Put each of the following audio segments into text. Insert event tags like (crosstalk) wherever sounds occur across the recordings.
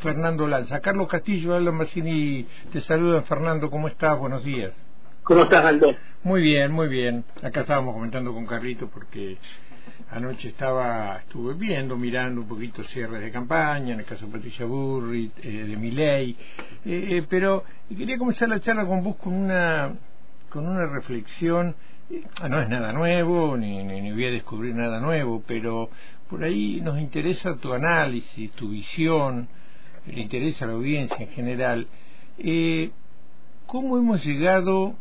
Fernando Lanza. Carlos Castillo, Aldo Massini, te saludan. Fernando, ¿cómo estás? Buenos días. ¿Cómo estás, Aldo? Muy bien, muy bien. Acá estábamos comentando con Carlito porque anoche estaba, estuve viendo, mirando un poquito cierres de campaña, en el caso de Patricia Burri, eh, de Miley, eh, eh, pero quería comenzar la charla con vos con una, con una reflexión no es nada nuevo, ni, ni, voy a descubrir nada nuevo, pero por ahí nos interesa tu análisis, tu visión, le interesa a la audiencia en general. Eh, ¿Cómo hemos llegado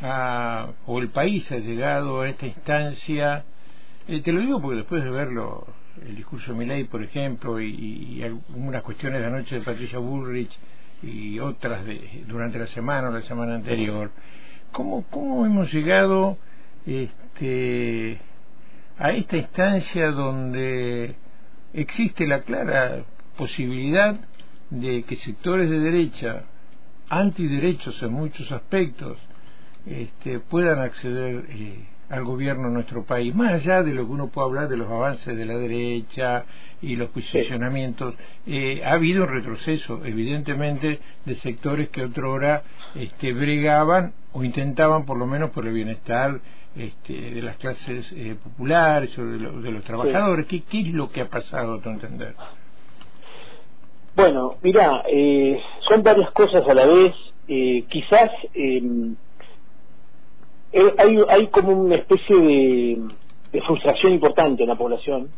a, o el país ha llegado a esta instancia? Eh, te lo digo porque después de verlo, el discurso de Milei, por ejemplo, y, algunas cuestiones de la noche de Patricia Bullrich y otras de, durante la semana o la semana anterior, ¿Cómo, cómo hemos llegado este, a esta instancia donde existe la clara posibilidad de que sectores de derecha, antiderechos en muchos aspectos, este, puedan acceder eh, al gobierno de nuestro país, más allá de lo que uno puede hablar de los avances de la derecha y los posicionamientos, eh, ha habido un retroceso, evidentemente, de sectores que otrora este, bregaban o intentaban, por lo menos, por el bienestar este, de las clases eh, populares o de, los trabajadores. ¿Qué, ¿Qué, es lo que ha pasado, a tu entender? Bueno, mira, eh, son varias cosas a la vez. quizás em, eh, hay, hay como una especie de, frustración importante en la población,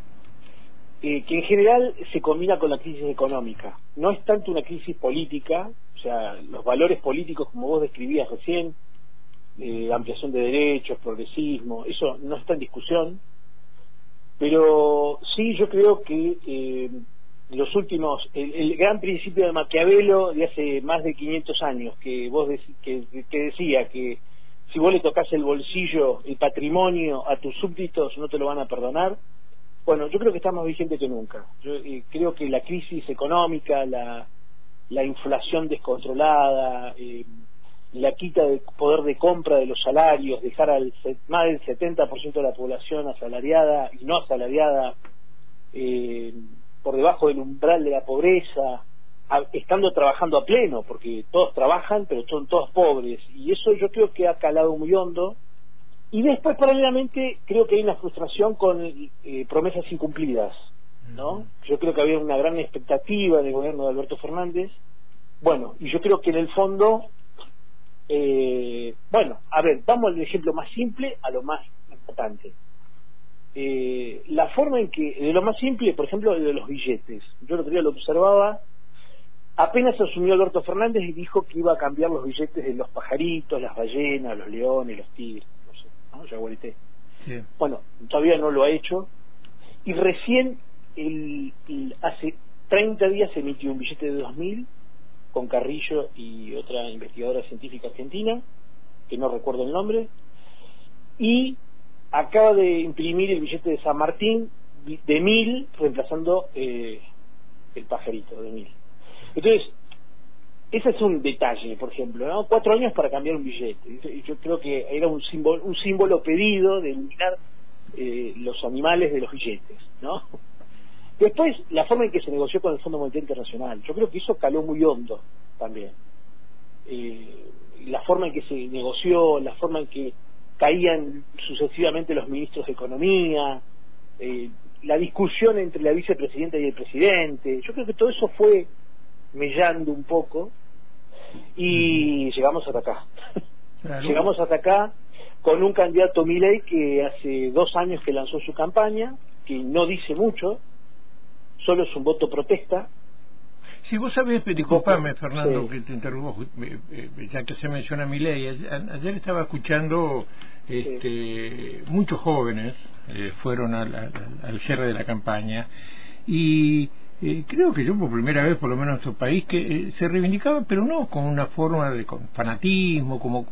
eh, que en general se combina con la crisis económica. No es tanto una crisis política, o sea, los valores políticos como vos describías recién, eh, ampliación de derechos, progresismo, eso no está en discusión, pero sí yo creo que los últimos, el, gran principio de Maquiavelo de hace más de 500 años, que vos que, que decía que si vos le tocas el bolsillo, el patrimonio a tus súbditos, no te lo van a perdonar. Bueno, yo creo que está más vigente que nunca. Yo eh, creo que la crisis económica, la, la inflación descontrolada, eh, la quita de poder de compra de los salarios, dejar al más del 70% de la población asalariada y no asalariada eh, por debajo del umbral de la pobreza, estando trabajando a pleno, porque todos trabajan, pero son todos pobres, y eso yo creo que ha calado muy hondo. Y después, paralelamente, creo que hay una frustración con eh, promesas incumplidas, ¿no? Yo creo que había una gran expectativa del gobierno de Alberto Fernández. Bueno, y yo creo que en el fondo, eh, bueno, a ver, vamos al ejemplo más simple a lo más importante. Eh, la forma en que, de lo más simple, por ejemplo, de los billetes. Yo el otro día lo observaba Apenas asumió Alberto Fernández y dijo que iba a cambiar los billetes de los pajaritos, las ballenas, los leones, los tigres, no sé, ¿no? Ya Bueno, todavía no lo ha hecho. Y recién, el, hace 30 días se emitió un billete de 2.000 con Carrillo y otra investigadora científica argentina, que no recuerdo el nombre, y acaba de imprimir el billete de San Martín de 1.000, reemplazando eh, el pajarito de 1.000. Entonces, ese es un detalle, por ejemplo, ¿no? Cuatro años para cambiar un billete. Yo creo que era un símbolo, un símbolo pedido de eliminar eh, los animales de los billetes, ¿no? Después, la forma en que se negoció con el Fondo Monetario Internacional. Yo creo que eso caló muy hondo también. Eh, la forma en que se negoció, la forma en que caían sucesivamente los ministros de Economía, eh, la discusión entre la vicepresidenta y el presidente. Yo creo que todo eso fue mellando un poco y llegamos hasta acá. llegamos hasta acá con un candidato Milei que hace dos años que lanzó su campaña, que no dice mucho, solo es un voto protesta. Si vos sabés, disculpame Fernando que te interrumpo, ya que se menciona Milei, ayer estaba escuchando este, muchos jóvenes eh, fueron al, al cierre de la campaña y eh, creo que yo por primera vez, por lo menos en nuestro país, que eh, se reivindicaban, pero no con una forma de fanatismo, como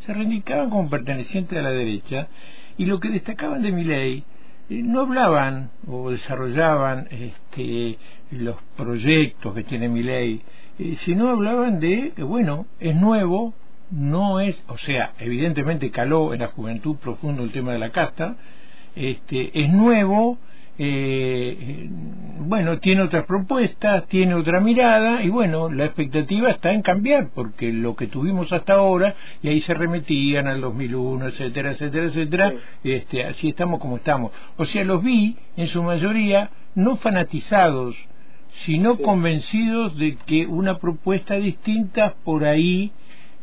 se reivindicaban como pertenecientes a la derecha, y lo que destacaban de mi ley, no hablaban o desarrollaban este, los proyectos que tiene mi ley, sino hablaban de que, bueno, es nuevo, no es, o sea, evidentemente caló en la juventud profundo el tema de la casta, este, es nuevo, eh, bueno, tiene otras propuestas, tiene otra mirada y bueno, la expectativa está en cambiar porque lo que tuvimos hasta ahora y ahí se remetían al 2001, etcétera, etcétera, etcétera, este, así estamos como estamos. O sea, los vi en su mayoría no fanatizados, sino convencidos de que una propuesta distinta por ahí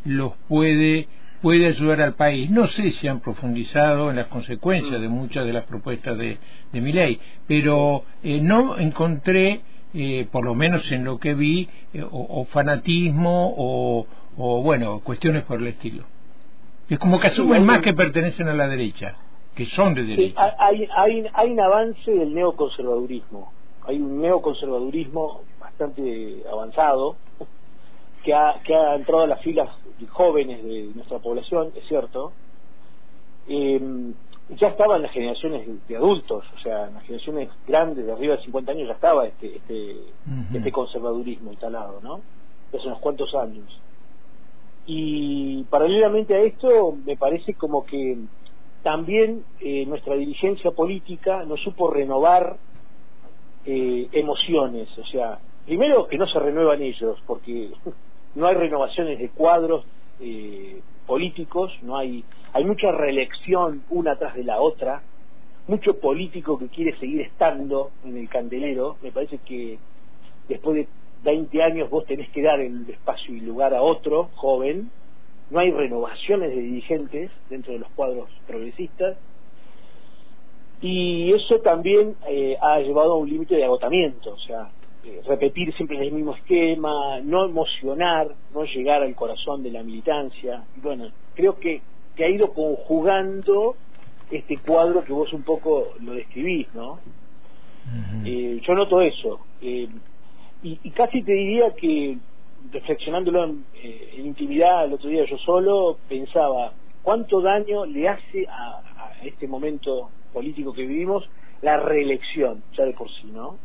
los puede puede ayudar al país. No sé si han profundizado en las consecuencias de muchas de las propuestas de, de mi ley, pero eh, no encontré, eh, por lo menos en lo que vi, eh, o, fanatismo o, o, bueno, cuestiones por el estilo. Es como que asumen más que pertenecen a la derecha, que son de derecha. hay, hay, hay un avance del neoconservadurismo. Hay un neoconservadurismo bastante avanzado que ha, que ha entrado a las filas jóvenes de nuestra población, es cierto, eh, ya estaba en las generaciones de adultos, o sea, en las generaciones grandes, de arriba de 50 años, ya estaba este, este, este conservadurismo instalado, ¿no? Hace unos cuantos años. Y paralelamente a esto, me parece como que también eh, nuestra dirigencia política no supo renovar eh, emociones, o sea, primero que no se renuevan ellos, porque (laughs) no hay renovaciones de cuadros eh, políticos, no hay, hay mucha reelección una tras de la otra, mucho político que quiere seguir estando en el candelero, me parece que después de 20 años vos tenés que dar el espacio y lugar a otro joven, no hay renovaciones de dirigentes dentro de los cuadros progresistas, y eso también eh, ha llevado a un límite de agotamiento, o sea, eh, repetir siempre el mismo esquema, no emocionar, no llegar al corazón de la militancia. bueno, creo que, que ha ido conjugando este cuadro que vos un poco lo describís, ¿no? eh, yo noto eso. Eh, y, y, casi te diría que, reflexionándolo en, eh, en, intimidad el otro día yo solo, pensaba cuánto daño le hace a, a este momento político que vivimos la reelección, ya de por sí, ¿no?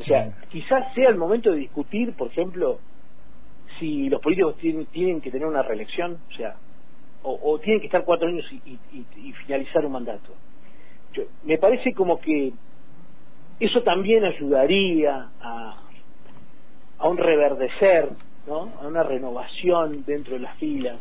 O sea, quizás sea el momento de discutir, por ejemplo, si los políticos tienen, tienen que tener una reelección, o sea, o, tienen que estar cuatro años y, finalizar un mandato. me parece como que eso también ayudaría a, a un reverdecer, ¿no? a una renovación dentro de las filas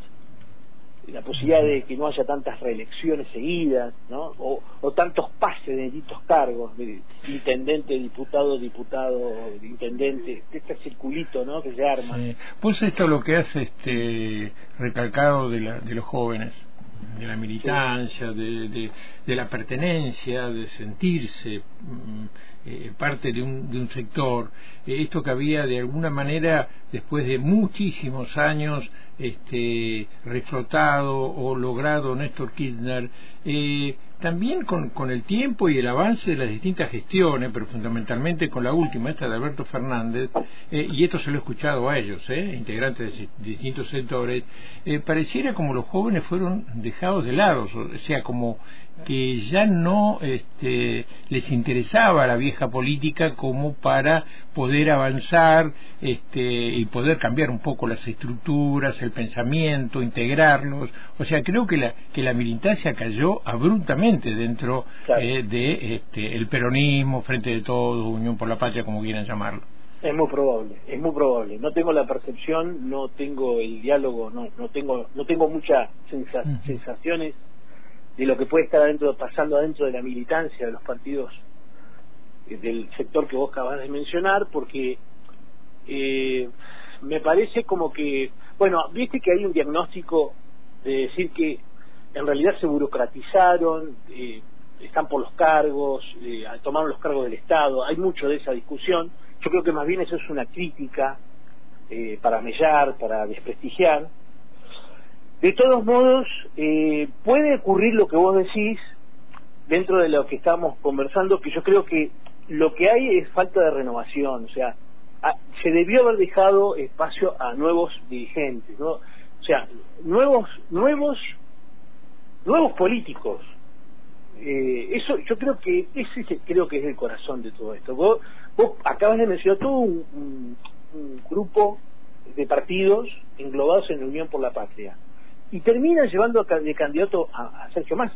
la posibilidad de que no haya tantas reelecciones seguidas, ¿no? O, tantos pases de distintos cargos, de intendente, diputado, diputado, intendente, este circulito, ¿no? Que se arma. Pues esto lo que hace este recalcado de, la, de los jóvenes, de la militancia, de, de, la pertenencia, de sentirse mm, eh, parte de un, de un sector, eh, esto que había de alguna manera, después de muchísimos años, este, reflotado o logrado Néstor Kirchner, eh, también con, el tiempo y el avance de las distintas gestiones, pero fundamentalmente con la última, esta de Alberto Fernández, eh, y esto se lo he escuchado a ellos, eh, integrantes de distintos sectores, eh, pareciera como los jóvenes fueron dejados de lado, o sea, como que ya no este, les interesaba la vieja política como para poder avanzar este, y poder cambiar un poco las estructuras, el pensamiento, integrarlos. O sea, creo que la, que la militancia cayó abruptamente dentro eh, de este, el peronismo, frente de todo, Unión por la Patria, como quieran llamarlo. Es muy probable, es muy probable. No tengo la percepción, no tengo el diálogo, no, no tengo, no tengo muchas sensaciones de lo que puede estar adentro, pasando adentro de la militancia de los partidos eh, del sector que vos acabas de mencionar, porque eh, me parece como que, bueno, viste que hay un diagnóstico de decir que en realidad se burocratizaron, eh, están por los cargos, eh, tomaron los cargos del Estado, hay mucho de esa discusión. Yo creo que más bien eso es una crítica para mellar, para desprestigiar, de todos modos, eh, puede ocurrir lo que vos decís dentro de lo que estamos conversando, que yo creo que lo que hay es falta de renovación, o sea, se debió haber dejado espacio a nuevos dirigentes, ¿no? O sea, nuevos, nuevos, nuevos políticos. Eh, eso, yo creo que ese creo que es el corazón de todo esto. Vos, vos acabas de mencionar todo un, un grupo de partidos englobados en la Unión por la Patria y termina llevando de candidato a, Sergio Massa.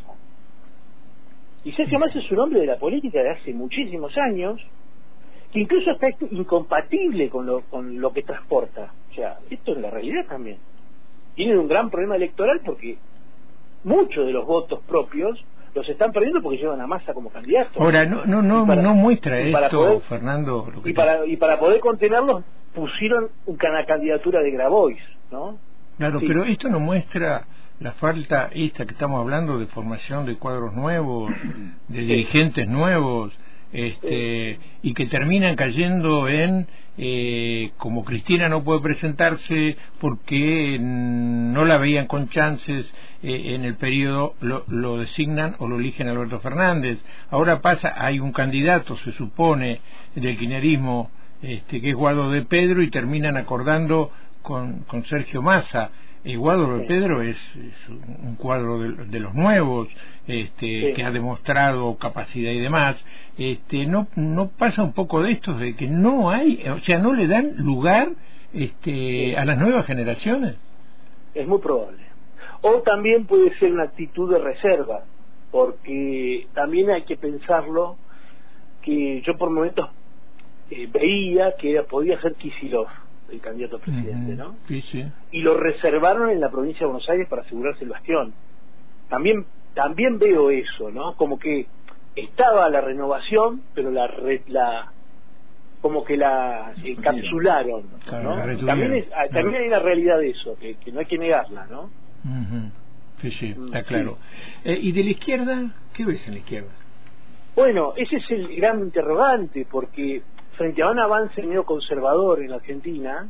Y Sergio Massa es un hombre de la política de hace muchísimos años, que incluso está incompatible con lo, con lo que transporta. O sea, esto es la realidad también. Tienen un gran problema electoral porque muchos de los votos propios los están perdiendo porque llevan a Massa como candidato. Ahora, no, no, no, no muestra esto, Fernando. y, para, y para poder contenerlos pusieron una candidatura de Grabois, ¿no? Claro, pero esto no muestra la falta esta que estamos hablando de formación de cuadros nuevos, de dirigentes nuevos, este, y que terminan cayendo en eh, como Cristina no puede presentarse porque no la veían con chances eh, en el periodo lo, lo, designan o lo eligen Alberto Fernández. Ahora pasa hay un candidato se supone del quinerismo este, que es Guado de Pedro y terminan acordando con, con Sergio Massa el cuadro de Pedro es, un cuadro de, los nuevos, este, que ha demostrado capacidad y demás. Este, no, no pasa un poco de esto de que no hay, o sea, no le dan lugar este, a las nuevas generaciones. Es muy probable. O también puede ser una actitud de reserva, porque también hay que pensarlo que yo por momentos eh, veía que podía ser Kisilov el candidato a presidente, ¿no? Sí, sí. Y lo reservaron en la provincia de Buenos Aires para asegurarse el bastión. También, también veo eso, ¿no? Como que estaba la renovación, pero la, la como que la encapsularon, ¿no? también, ah, también hay una realidad de eso, que, no hay que negarla, ¿no? Sí, sí, mm, está claro. Eh, ¿Y de la izquierda? ¿Qué ves en la izquierda? Bueno, ese es el gran interrogante, porque frente a un avance neoconservador en la Argentina,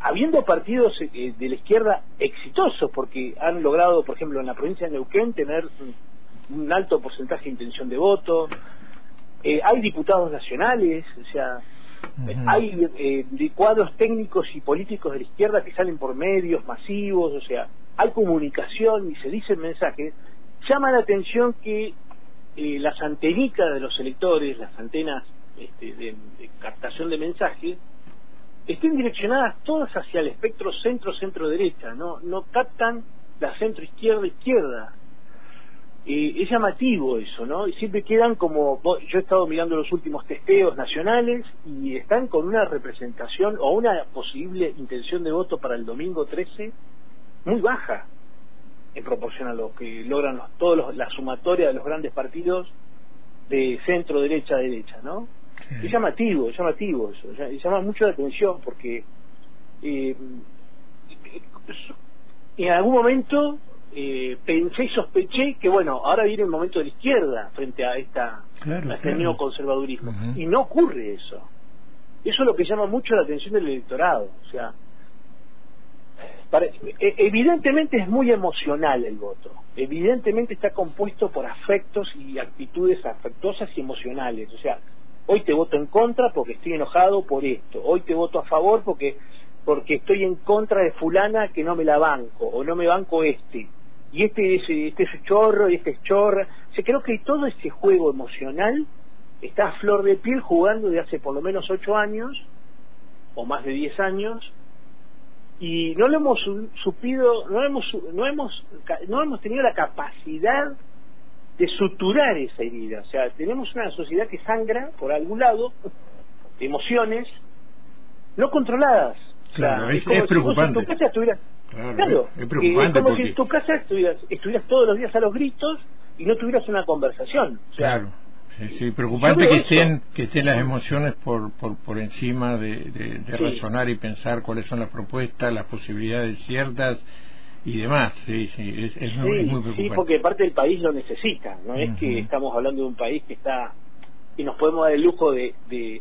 habiendo partidos eh, de la izquierda exitosos, porque han logrado, por ejemplo, en la provincia de Neuquén tener un, alto porcentaje de intención de voto, eh, hay diputados nacionales, o sea, hay eh, cuadros técnicos y políticos de la izquierda que salen por medios masivos, o sea, hay comunicación y se dicen mensajes, llama la atención que las antenitas de los electores, las antenas este, de, captación de mensajes estén direccionadas todas hacia el espectro centro-centro-derecha, no, no captan la centro-izquierda-izquierda. Eh, es llamativo eso, ¿no? Y siempre quedan como, yo he estado mirando los últimos testeos nacionales y están con una representación o una posible intención de voto para el domingo 13 muy baja en proporción a lo que logran los, todos la sumatoria de los grandes partidos de centro derecha derecha, ¿no? (laughs) Es llamativo, es llamativo eso, llama mucho la atención porque eh, en algún momento eh, pensé y sospeché que bueno, ahora viene el momento de la izquierda frente a esta este neoconservadurismo. Y no ocurre eso. Eso es lo que llama mucho la atención del electorado, o sea, e, evidentemente es muy emocional el voto, evidentemente está compuesto por afectos y actitudes afectuosas y emocionales, o sea, hoy te voto en contra porque estoy enojado por esto, hoy te voto a favor porque porque estoy en contra de fulana que no me la banco o no me banco este y este es este es chorro y este es chorra. O creo que todo ese juego emocional está a flor de piel jugando de hace por lo menos ocho años o más de diez años y no lo hemos supido no hemos no hemos no hemos tenido la capacidad de suturar esa herida. O sea, tenemos una sociedad que sangra por algún lado, emociones no controladas. Claro, es, preocupante. claro, es, preocupante como si en tu casa estuvieras, estuvieras todos los días a los gritos y no tuvieras una conversación. claro. Sí, preocupante que estén, que estén las emociones por, por, por encima de, de, razonar y pensar cuáles son las propuestas, las posibilidades ciertas y demás, sí, sí, es, muy, preocupante. Sí, porque parte del país lo necesita, no es que estamos hablando de un país que está y nos podemos dar el lujo de, de,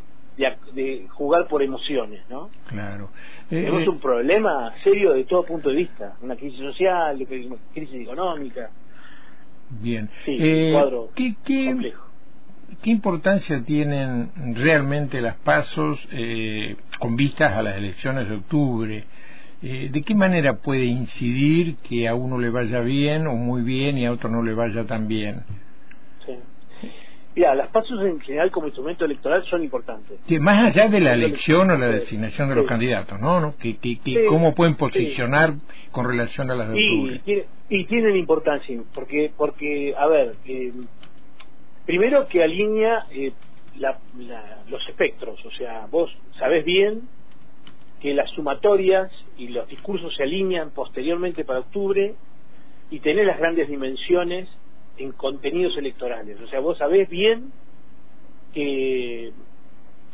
de, jugar por emociones, ¿no? Claro. Eh, Tenemos eh, un problema serio de todo punto de vista, una crisis social, una crisis económica. Bien. Sí, eh, cuadro ¿qué, qué, ¿Qué importancia tienen realmente las pasos eh, con vistas a las elecciones de octubre? Eh, ¿de qué manera puede incidir que a uno le vaya bien o muy bien y a otro no le vaya tan bien? Sí. Mira, las pasos en general como instrumento electoral son importantes. Que más allá de la elección o la designación de los candidatos, ¿no? ¿no? Que, ¿Cómo pueden posicionar con relación a las de octubre? Y, tienen importancia, porque, porque a ver, eh, Primero que alinea eh, los espectros, o sea, vos sabés bien que las sumatorias y los discursos se alinean posteriormente para octubre y tenés las grandes dimensiones en contenidos electorales. O sea, vos sabés bien que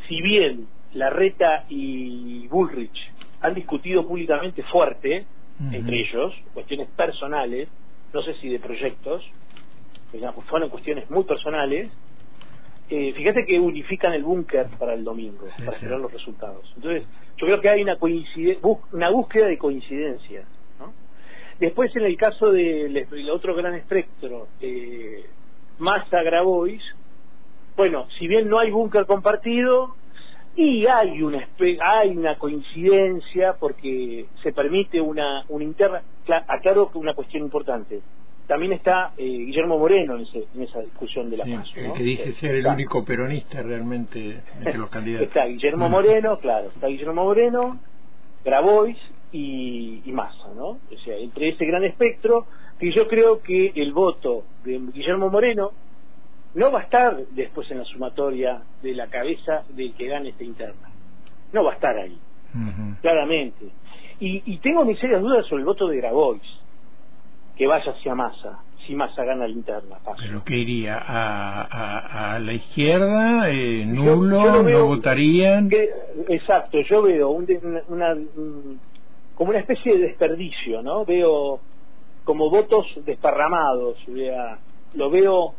si bien Larreta y Bullrich han discutido públicamente fuerte entre ellos, cuestiones personales, no sé si de proyectos, fueron cuestiones muy personales, eh, fíjate que unifican el búnker para el domingo, para esperar los resultados. Entonces, yo creo que hay una, una búsqueda de coincidencias. Después, en el caso del otro gran espectro, eh, Massa Grabois, bueno, si bien no hay búnker compartido, y hay una hay una coincidencia porque se permite una, una interna, aclaro una cuestión importante también está eh, Guillermo Moreno en, esa discusión de la sí, que dice ser el único peronista realmente entre los (laughs) candidatos. Está Guillermo Moreno, claro, está Guillermo Moreno, Grabois y, y Massa, ¿no? O sea, entre ese gran espectro, que yo creo que el voto de Guillermo Moreno no va a estar después en la sumatoria de la cabeza del que gane esta interna. No va a estar ahí, claramente. Y, y tengo mis serias dudas sobre el voto de Grabois que vaya hacia Massa, si Massa gana la interna. ¿Pero qué iría? ¿A, a, la izquierda? Eh, ¿Nulo? ¿No votarían? exacto, yo veo una, como una especie de desperdicio, ¿no? Veo como votos desparramados, lo veo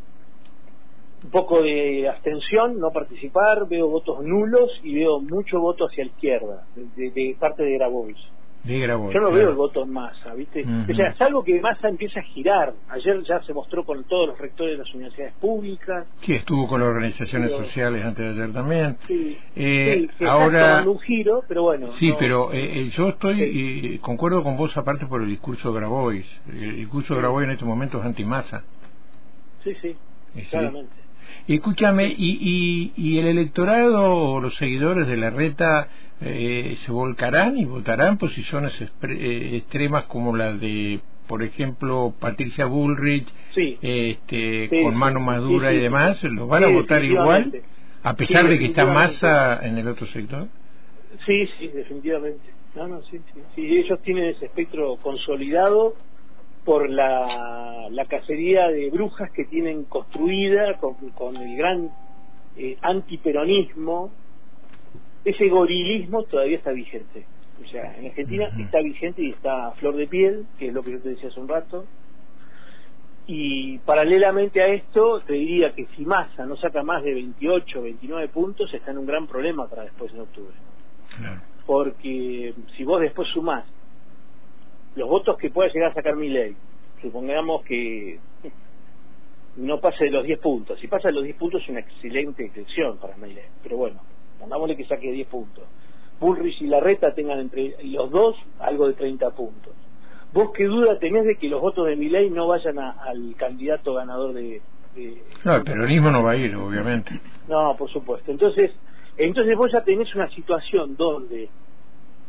un poco de abstención, no participar, veo votos nulos y veo mucho voto hacia la izquierda, de, parte de Grabois. Yo no veo el voto en masa, ¿viste? O sea, salvo que masa empieza a girar. Ayer ya se mostró con todos los rectores de las universidades públicas. Sí, estuvo con las organizaciones sociales antes de ayer también. Sí, eh, sí ahora un giro, pero bueno. Sí, pero eh, eh, yo estoy, concuerdo con vos aparte por el discurso de Grabois. El discurso de Grabois en este momento es antimasa. Sí, sí, claramente. Escúchame, y, y, y el electorado o los seguidores de la reta eh, se volcarán y votarán posiciones eh, extremas como la de por ejemplo Patricia Bullrich este, con mano más dura y demás los van a votar igual a pesar de que está masa en el otro sector. Sí sí definitivamente. No no sí sí, ellos tienen ese espectro consolidado por la, la cacería de brujas que tienen construida con, con el gran eh, antiperonismo ese gorilismo todavía está vigente. O sea, en Argentina está vigente y está a flor de piel, que es lo que yo te decía hace un rato. Y paralelamente a esto, te diría que si Massa no saca más de 28, 29 puntos, está en un gran problema para después en octubre. Porque si vos después sumás los votos que pueda llegar a sacar mi ley, supongamos que no pase de los 10 puntos. Si pasa de los 10 puntos es una excelente elección para ley Pero bueno, pongámosle que saque 10 puntos. Bullrich y Larreta tengan entre los dos algo de 30 puntos. ¿Vos qué duda tenés de que los votos de Milei no vayan al candidato ganador de, No, el peronismo no va a ir, obviamente. No, por supuesto. Entonces, entonces vos ya tenés una situación donde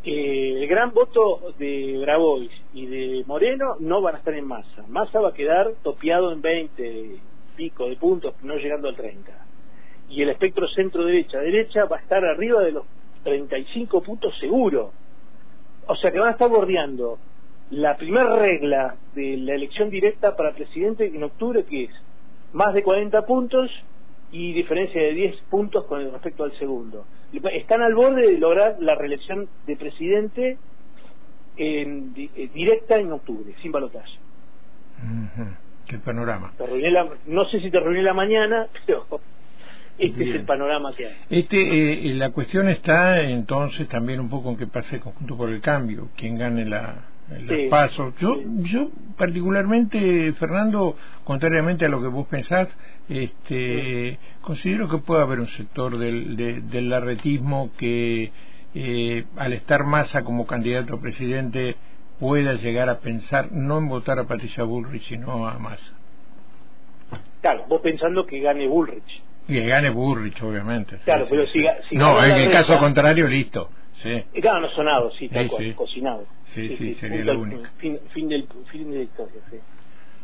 eh, el gran voto de Grabois y de Moreno no van a estar en masa. Massa va a quedar topeado en 20 pico de puntos, no llegando al 30 y el espectro centro-derecha-derecha va a estar arriba de los 35 puntos seguro. O sea que van a estar bordeando la primera regla de la elección directa para presidente en octubre, que es más de 40 puntos y diferencia de 10 puntos con respecto al segundo. Están al borde de lograr la reelección de presidente en, eh, directa en octubre, sin balotaje. Qué panorama. no sé si te reuní la mañana, (laughs) pero este es el panorama que hay. Este, eh, la cuestión está entonces también un poco en qué pasa el conjunto por el cambio, quién gane la, los pasos. Yo, yo particularmente, Fernando, contrariamente a lo que vos pensás, este, considero que puede haber un sector del, del larretismo que eh, al estar Massa como candidato a presidente pueda llegar a pensar no en votar a Patricia Bullrich, sino a Massa. Claro, vos pensando que gane Bullrich. Y gane Burrich, obviamente. Claro, pero si, No, en el caso contrario, listo. Sí. Claro, no sonado, sí, tal cocinado. Sí, sí, sería lo único. Fin, fin, del, fin de la historia, sí.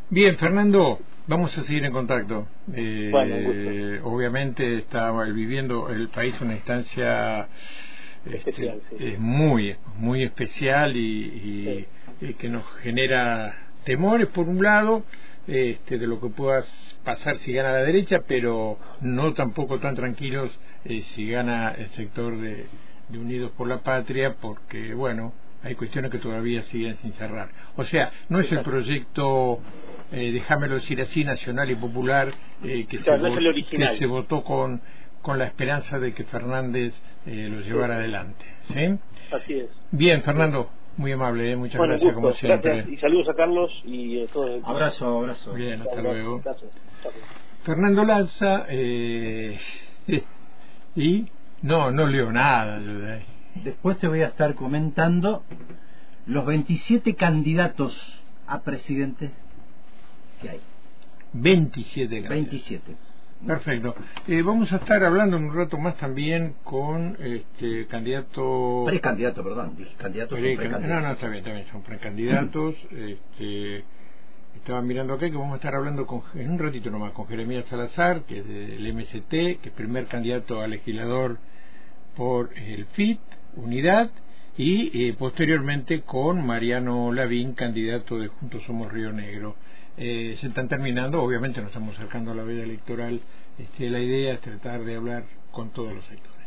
Bien, Fernando. Vamos a seguir en contacto. Eh, obviamente está viviendo el país una instancia este, es muy muy especial y, que nos genera temores por un lado este, de lo que pueda pasar si gana la derecha, pero no tampoco tan tranquilos eh, si gana el sector de, Unidos por la Patria, porque bueno, hay cuestiones que todavía siguen sin cerrar. O sea, no es el proyecto, eh, déjamelo decir así, nacional y popular eh, que, se que se votó con con la esperanza de que Fernández eh, lo llevara adelante. ¿sí? Así es. Bien, Fernando, muy amable, ¿eh? muchas gracias como siempre. Y saludos a Carlos y a todos. Abrazo, abrazo. Bien, hasta luego. Fernando Lanza, eh, (laughs) y no, no leo nada. Después te voy a estar comentando los 27 candidatos a presidente que hay. 27 candidatos. 27. Perfecto. Eh, vamos a estar hablando en un rato más también con este candidato. Precandidato, perdón. Dije candidatos. no, no, está bien, también son precandidatos. (clears throat) este, estaba mirando acá que vamos a estar hablando con, en un ratito nomás con Jeremías Salazar, que es del MST, que es primer candidato a legislador por el FIT, Unidad, y eh, posteriormente con Mariano Lavín, candidato de Juntos Somos Río Negro eh, se están terminando, obviamente nos estamos acercando a la veda electoral, este, la idea es tratar de hablar con todos los sectores.